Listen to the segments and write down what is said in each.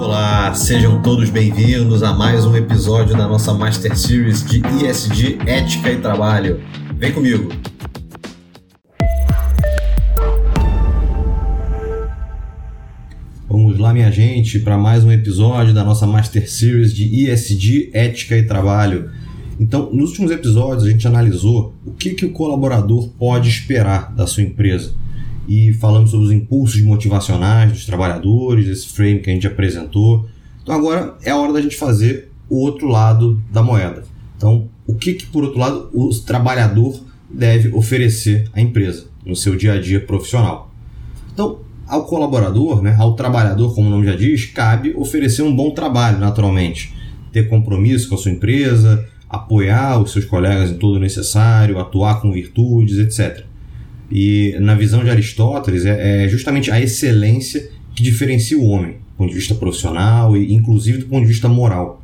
Olá, sejam todos bem-vindos a mais um episódio da nossa Master Series de ISD Ética e Trabalho. Vem comigo! Vamos lá, minha gente, para mais um episódio da nossa Master Series de ISD Ética e Trabalho. Então, nos últimos episódios, a gente analisou o que, que o colaborador pode esperar da sua empresa e falamos sobre os impulsos motivacionais dos trabalhadores, esse frame que a gente apresentou. Então agora é a hora da gente fazer o outro lado da moeda. Então, o que, que por outro lado o trabalhador deve oferecer à empresa no seu dia a dia profissional? Então, ao colaborador, né, ao trabalhador, como o nome já diz, cabe oferecer um bom trabalho, naturalmente. Ter compromisso com a sua empresa, apoiar os seus colegas em todo o necessário, atuar com virtudes, etc. E na visão de Aristóteles, é, é justamente a excelência que diferencia o homem, do ponto de vista profissional e inclusive do ponto de vista moral.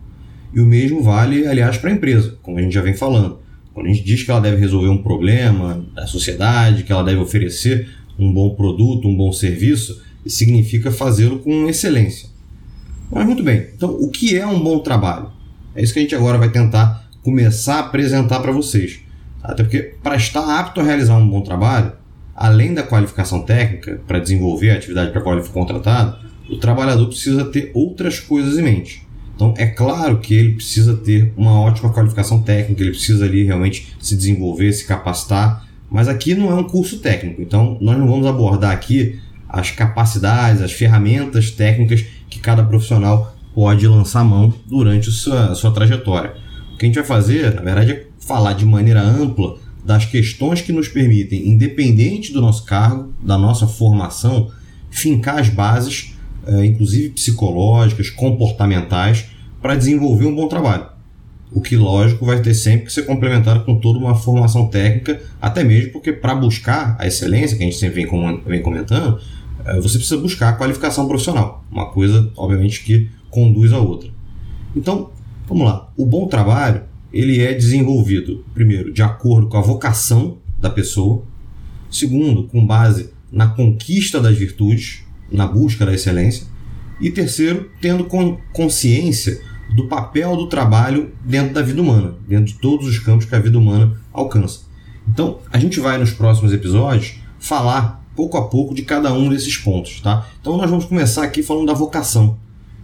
E o mesmo vale, aliás, para a empresa, como a gente já vem falando. Quando a gente diz que ela deve resolver um problema da sociedade, que ela deve oferecer um bom produto, um bom serviço, significa fazê-lo com excelência. Mas muito bem, então o que é um bom trabalho? É isso que a gente agora vai tentar começar a apresentar para vocês. Até porque, para estar apto a realizar um bom trabalho, além da qualificação técnica, para desenvolver a atividade para a qual ele foi contratado, o trabalhador precisa ter outras coisas em mente. Então, é claro que ele precisa ter uma ótima qualificação técnica, ele precisa ali realmente se desenvolver, se capacitar, mas aqui não é um curso técnico, então nós não vamos abordar aqui as capacidades, as ferramentas técnicas que cada profissional pode lançar mão durante a sua, a sua trajetória. O que a gente vai fazer, na verdade, é falar de maneira ampla das questões que nos permitem, independente do nosso cargo, da nossa formação, fincar as bases, eh, inclusive psicológicas, comportamentais, para desenvolver um bom trabalho. O que, lógico, vai ter sempre que ser complementado com toda uma formação técnica, até mesmo porque para buscar a excelência, que a gente sempre vem comentando, eh, você precisa buscar a qualificação profissional, uma coisa, obviamente, que conduz a outra. Então, vamos lá. O bom trabalho ele é desenvolvido, primeiro, de acordo com a vocação da pessoa, segundo, com base na conquista das virtudes, na busca da excelência, e terceiro, tendo consciência do papel do trabalho dentro da vida humana, dentro de todos os campos que a vida humana alcança. Então, a gente vai nos próximos episódios falar pouco a pouco de cada um desses pontos, tá? Então, nós vamos começar aqui falando da vocação.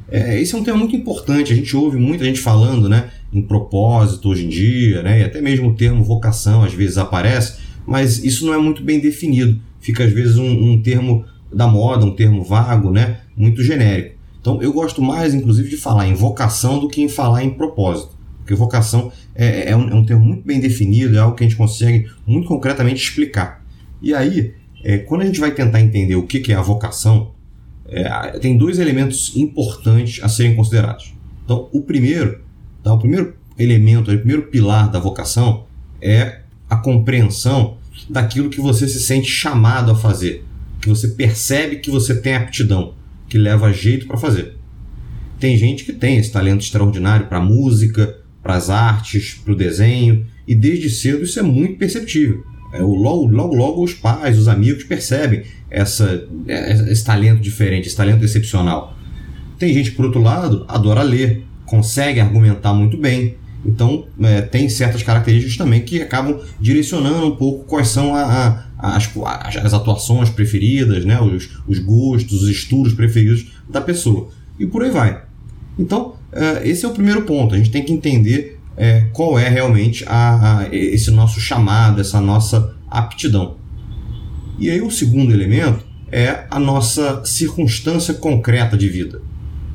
É, esse é um tema muito importante, a gente ouve muita gente falando, né? Em propósito hoje em dia, né? e até mesmo o termo vocação às vezes aparece, mas isso não é muito bem definido. Fica às vezes um, um termo da moda, um termo vago, né? muito genérico. Então eu gosto mais, inclusive, de falar em vocação do que em falar em propósito. Porque vocação é, é, um, é um termo muito bem definido, é algo que a gente consegue muito concretamente explicar. E aí, é, quando a gente vai tentar entender o que, que é a vocação, é, tem dois elementos importantes a serem considerados. Então, o primeiro Tá? O primeiro elemento, o primeiro pilar da vocação é a compreensão daquilo que você se sente chamado a fazer, que você percebe que você tem aptidão, que leva jeito para fazer. Tem gente que tem esse talento extraordinário para música, para as artes, para o desenho, e desde cedo isso é muito perceptível. É, logo, logo, logo os pais, os amigos percebem essa, esse talento diferente, esse talento excepcional. Tem gente, por outro lado, adora ler, consegue argumentar muito bem. Então, é, tem certas características também que acabam direcionando um pouco quais são a, a, as, as, atuações preferidas, né? os, os gostos, os estudos preferidos da pessoa. E por aí vai. Então, é, esse é o primeiro ponto. A gente tem que entender é, qual é realmente a, a, esse nosso chamado, essa nossa aptidão. E aí, o segundo elemento é a nossa circunstância concreta de vida,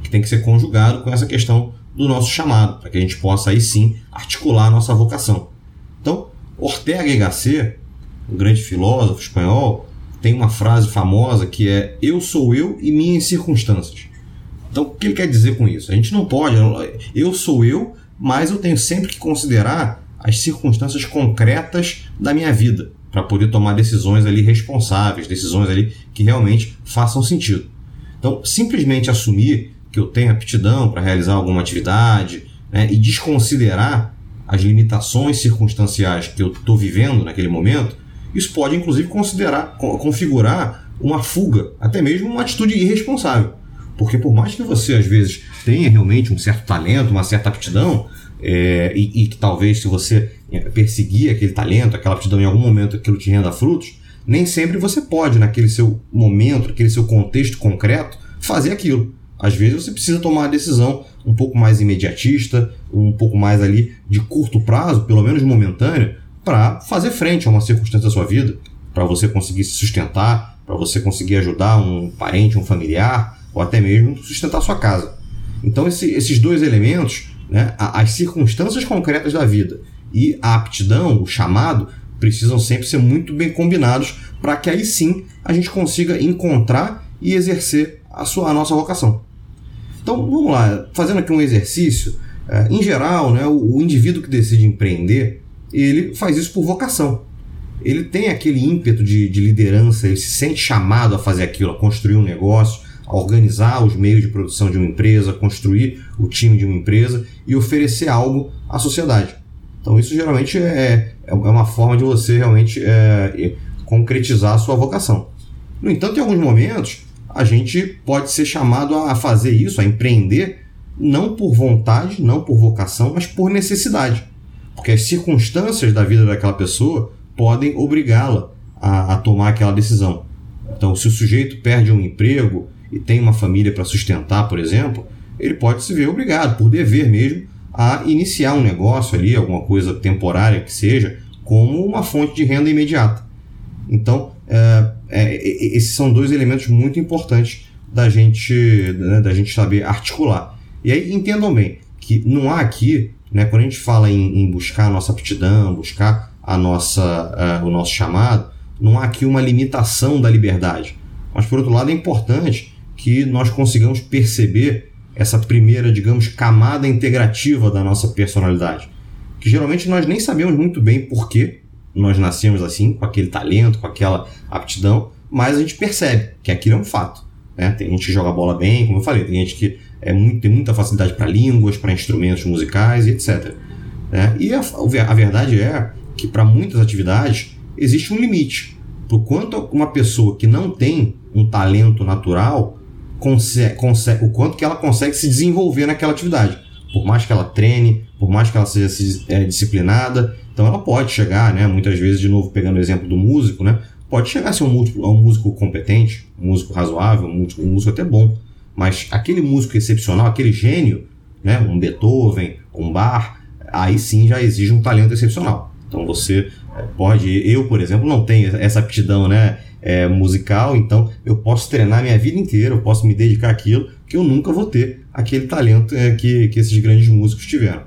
que tem que ser conjugado com essa questão do nosso chamado, para que a gente possa aí sim articular a nossa vocação. Então, Ortega y Gasset, um grande filósofo espanhol, tem uma frase famosa que é eu sou eu e minhas circunstâncias. Então, o que ele quer dizer com isso? A gente não pode, eu sou eu, mas eu tenho sempre que considerar as circunstâncias concretas da minha vida para poder tomar decisões ali responsáveis, decisões ali que realmente façam sentido. Então, simplesmente assumir que eu tenho aptidão para realizar alguma atividade né, e desconsiderar as limitações circunstanciais que eu estou vivendo naquele momento, isso pode inclusive considerar, configurar uma fuga, até mesmo uma atitude irresponsável. Porque por mais que você às vezes tenha realmente um certo talento, uma certa aptidão, é, e, e, que talvez se você é, perseguir aquele talento, aquela aptidão em algum momento aquilo te renda frutos, nem sempre você pode, naquele seu momento, naquele seu contexto concreto, fazer aquilo. Às vezes você precisa tomar uma decisão um pouco mais imediatista, um pouco mais ali de curto prazo, pelo menos momentânea, para fazer frente a uma circunstância da sua vida, para você conseguir se sustentar, para você conseguir ajudar um parente, um familiar, ou até mesmo sustentar a sua casa. Então esse, esses dois elementos, né, as circunstâncias concretas da vida e a aptidão, o chamado, precisam sempre ser muito bem combinados para que aí sim a gente consiga encontrar e exercer a, sua, a nossa vocação. Então vamos lá, fazendo aqui um exercício. É, em geral, né, o, indivíduo que decide empreender, ele faz isso por vocação. Ele tem aquele ímpeto de, de liderança, ele se sente chamado a fazer aquilo, a construir um negócio, a organizar os meios de produção de uma empresa, construir o time de uma empresa e oferecer algo à sociedade. Então isso geralmente é, é uma forma de você realmente é, concretizar a sua vocação. No entanto, em alguns momentos, a gente pode ser chamado a fazer isso, a empreender, não por vontade, não por vocação, mas por necessidade. Porque as circunstâncias da vida daquela pessoa podem obrigá-la a, a tomar aquela decisão. Então, se o sujeito perde um emprego e tem uma família para sustentar, por exemplo, ele pode se ver obrigado, por dever mesmo, a iniciar um negócio ali, alguma coisa temporária que seja, como uma fonte de renda imediata. Então, é, é, esses são dois elementos muito importantes da gente, né, da gente saber articular. E aí entendam bem que não há aqui, né, quando a gente fala em, em buscar a nossa aptidão, buscar a nossa, uh, o nosso chamado, não há aqui uma limitação da liberdade. Mas, por outro lado, é importante que nós consigamos perceber essa primeira, digamos, camada integrativa da nossa personalidade. Que geralmente nós nem sabemos muito bem por que nós nascemos assim, com aquele talento, com aquela aptidão, mas a gente percebe que aquilo é um fato. Né? Tem gente que joga bola bem, como eu falei, tem gente que é muito, tem muita facilidade para línguas, para instrumentos musicais e etc. Né? E a, a verdade é que para muitas atividades existe um limite. Por quanto uma pessoa que não tem um talento natural, consegue, consegue, o quanto que ela consegue se desenvolver naquela atividade. Por mais que ela treine, por mais que ela seja é, disciplinada, então ela pode chegar, né, muitas vezes, de novo pegando o exemplo do músico, né, pode chegar a ser um músico, um músico competente, um músico razoável, um músico, um músico até bom, mas aquele músico excepcional, aquele gênio, né, um Beethoven, um Bach, aí sim já exige um talento excepcional. Então você é, pode, eu por exemplo, não tenho essa aptidão, né, é, musical, então eu posso treinar minha vida inteira, eu posso me dedicar àquilo que eu nunca vou ter aquele talento é, que, que esses grandes músicos tiveram.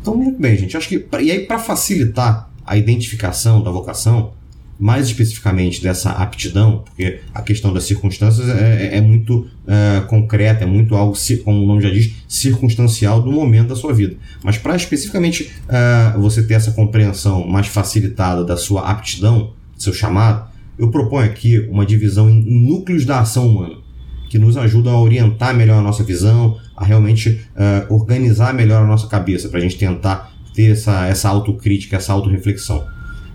Então, muito bem, gente. Acho que. E aí, para facilitar a identificação da vocação, mais especificamente dessa aptidão, porque a questão das circunstâncias é, é, é muito é, concreta, é muito algo, como o nome já diz, circunstancial do momento da sua vida. Mas para especificamente é, você ter essa compreensão mais facilitada da sua aptidão, do seu chamado, eu proponho aqui uma divisão em núcleos da ação humana que nos ajudam a orientar melhor a nossa visão, a realmente uh, organizar melhor a nossa cabeça, para a gente tentar ter essa, essa autocrítica, essa autorreflexão.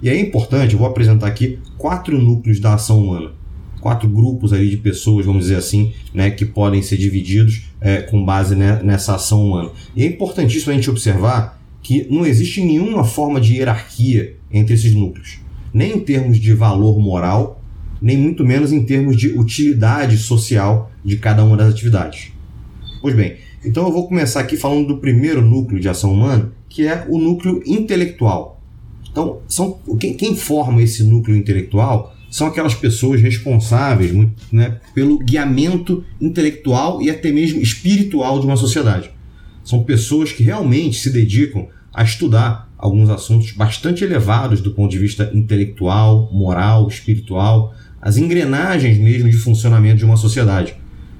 E é importante, eu vou apresentar aqui quatro núcleos da ação humana. Quatro grupos ali de pessoas, vamos dizer assim, né, que podem ser divididos é, com base né, nessa ação humana. E é importantíssimo a gente observar que não existe nenhuma forma de hierarquia entre esses núcleos, nem em termos de valor moral, nem muito menos em termos de utilidade social de cada uma das atividades. Pois bem, então eu vou começar aqui falando do primeiro núcleo de ação humana, que é o núcleo intelectual. Então, são, quem, quem forma esse núcleo intelectual são aquelas pessoas responsáveis né, pelo guiamento intelectual e até mesmo espiritual de uma sociedade. São pessoas que realmente se dedicam a estudar alguns assuntos bastante elevados do ponto de vista intelectual, moral, espiritual, as engrenagens mesmo de funcionamento de uma sociedade.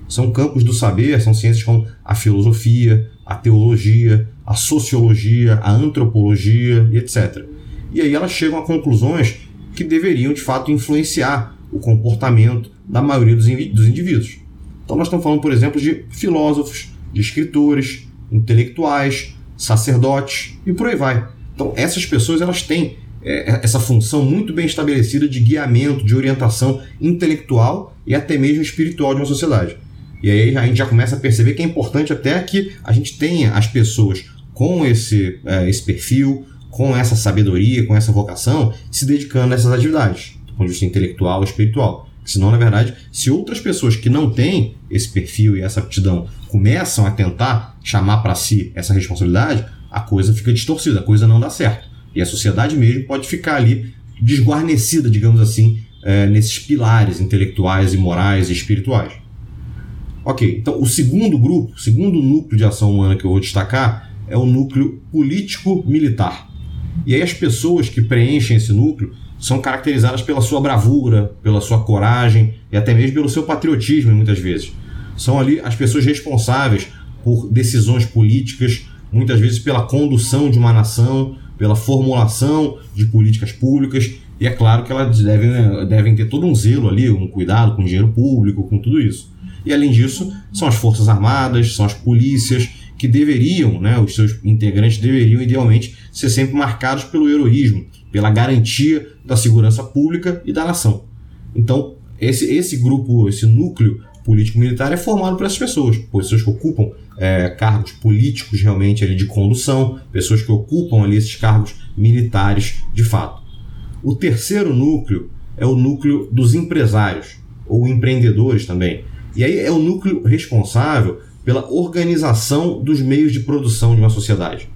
São campos do saber, são ciências como a filosofia, a teologia, a sociologia, a antropologia e etc. E aí elas chegam a conclusões que deveriam de fato influenciar o comportamento da maioria dos, dos indivíduos. Então nós estamos falando, por exemplo, de filósofos, de escritores, intelectuais, sacerdotes e por aí vai. Então essas pessoas elas têm é, essa função muito bem estabelecida de guiamento, de orientação intelectual e até mesmo espiritual de uma sociedade. E aí a gente já começa a perceber que é importante até que a gente tenha as pessoas com esse, é, esse perfil, com essa sabedoria, com essa vocação, se dedicando a essas atividades, do ponto de vista intelectual e espiritual. Senão, na verdade, se outras pessoas que não têm esse perfil e essa aptidão começam a tentar chamar para si essa responsabilidade, a coisa fica distorcida, a coisa não dá certo. E a sociedade mesmo pode ficar ali desguarnecida, digamos assim, é, nesses pilares intelectuais e morais e espirituais. Ok, então o segundo grupo, o segundo núcleo de ação humana que eu vou destacar é o núcleo político-militar. E aí as pessoas que preenchem esse núcleo são caracterizadas pela sua bravura, pela sua coragem e até mesmo pelo seu patriotismo, muitas vezes. São ali as pessoas responsáveis por decisões políticas, muitas vezes pela condução de uma nação, pela formulação de políticas públicas, e é claro que elas devem, devem ter todo um zelo ali, um cuidado com o dinheiro público, com tudo isso. E além disso, são as Forças Armadas, são as polícias, que deveriam, né, os seus integrantes deveriam idealmente ser sempre marcados pelo heroísmo, pela garantia da segurança pública e da nação. Então, esse, esse grupo, esse núcleo político-militar é formado por essas pessoas, pessoas que ocupam é, cargos políticos realmente ali de condução, pessoas que ocupam ali esses cargos militares de fato. O terceiro núcleo é o núcleo dos empresários, ou empreendedores também. E aí é o núcleo responsável pela organização dos meios de produção de uma sociedade,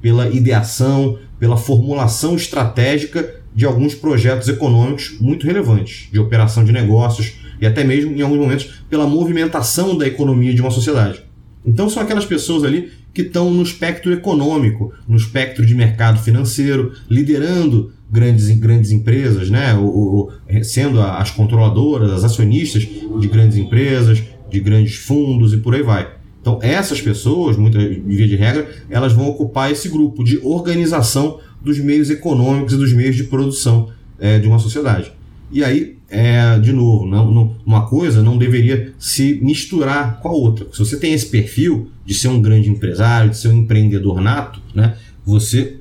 pela ideação, pela formulação estratégica de alguns projetos econômicos muito relevantes, de operação de negócios e até mesmo, em alguns momentos, pela movimentação da economia de uma sociedade. Então, são aquelas pessoas ali que estão no espectro econômico, no espectro de mercado financeiro, liderando grandes, grandes empresas, né? O, sendo as controladoras, as acionistas de grandes empresas, de grandes fundos e por aí vai. Então, essas pessoas, muitas via de regra, elas vão ocupar esse grupo de organização dos meios econômicos e dos meios de produção é, de uma sociedade. E aí, é, de novo, não, não, uma coisa não deveria se misturar com a outra. Se você tem esse perfil de ser um grande empresário, de ser um empreendedor nato, né, você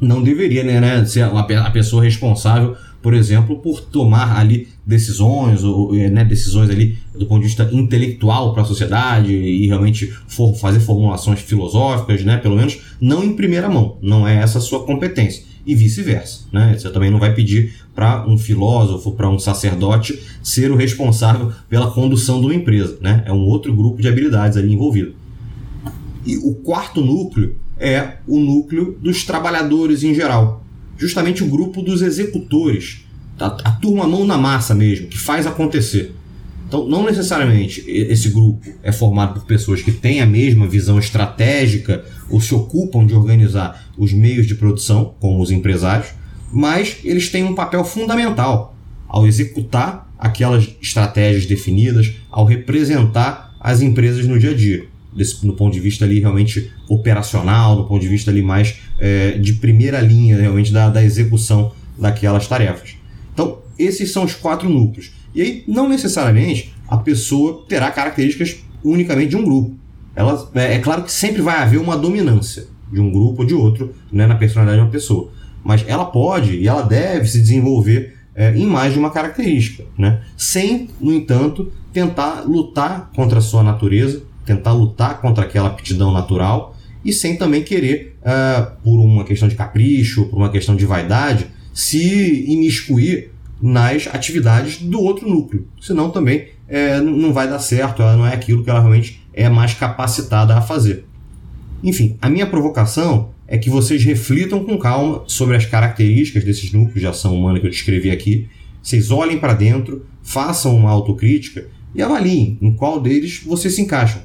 não deveria né, né, ser a pessoa responsável por exemplo, por tomar ali decisões, ou, né, decisões ali do ponto de vista intelectual para a sociedade e realmente for, fazer formulações filosóficas, né, pelo menos não em primeira mão, não é essa a sua competência. E vice-versa. Né? Você também não vai pedir para um filósofo, para um sacerdote, ser o responsável pela condução de uma empresa. Né? É um outro grupo de habilidades ali envolvido. E o quarto núcleo é o núcleo dos trabalhadores em geral justamente o grupo dos executores, a, a turma mão na massa mesmo, que faz acontecer. Então, não necessariamente esse grupo é formado por pessoas que têm a mesma visão estratégica ou se ocupam de organizar os meios de produção, como os empresários, mas eles têm um papel fundamental ao executar aquelas estratégias definidas, ao representar as empresas no dia a dia desse, no ponto de vista ali realmente operacional, do ponto de vista ali mais é, de primeira linha realmente da, da execução daquelas tarefas. Então, esses são os quatro núcleos. E aí, não necessariamente a pessoa terá características unicamente de um grupo. Ela, é, é claro que sempre vai haver uma dominância de um grupo ou de outro né, na personalidade de uma pessoa. Mas ela pode e ela deve se desenvolver é, em mais de uma característica, né? sem, no entanto, tentar lutar contra a sua natureza, tentar lutar contra aquela aptidão natural e sem também querer, uh, por uma questão de capricho, por uma questão de vaidade, se imiscuir nas atividades do outro núcleo. Senão também é, não vai dar certo, ela não é aquilo que ela realmente é mais capacitada a fazer. Enfim, a minha provocação é que vocês reflitam com calma sobre as características desses núcleos de ação humana que eu descrevi aqui. Vocês olhem para dentro, façam uma autocrítica e avaliem em qual deles vocês se encaixam.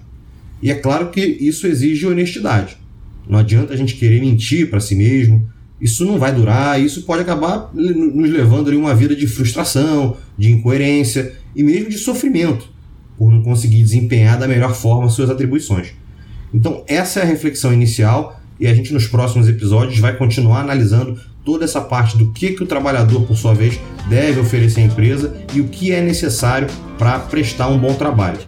E é claro que isso exige honestidade. Não adianta a gente querer mentir para si mesmo. Isso não vai durar, isso pode acabar nos levando a uma vida de frustração, de incoerência e mesmo de sofrimento, por não conseguir desempenhar da melhor forma suas atribuições. Então, essa é a reflexão inicial e a gente nos próximos episódios vai continuar analisando toda essa parte do que, que o trabalhador, por sua vez, deve oferecer à empresa e o que é necessário para prestar um bom trabalho.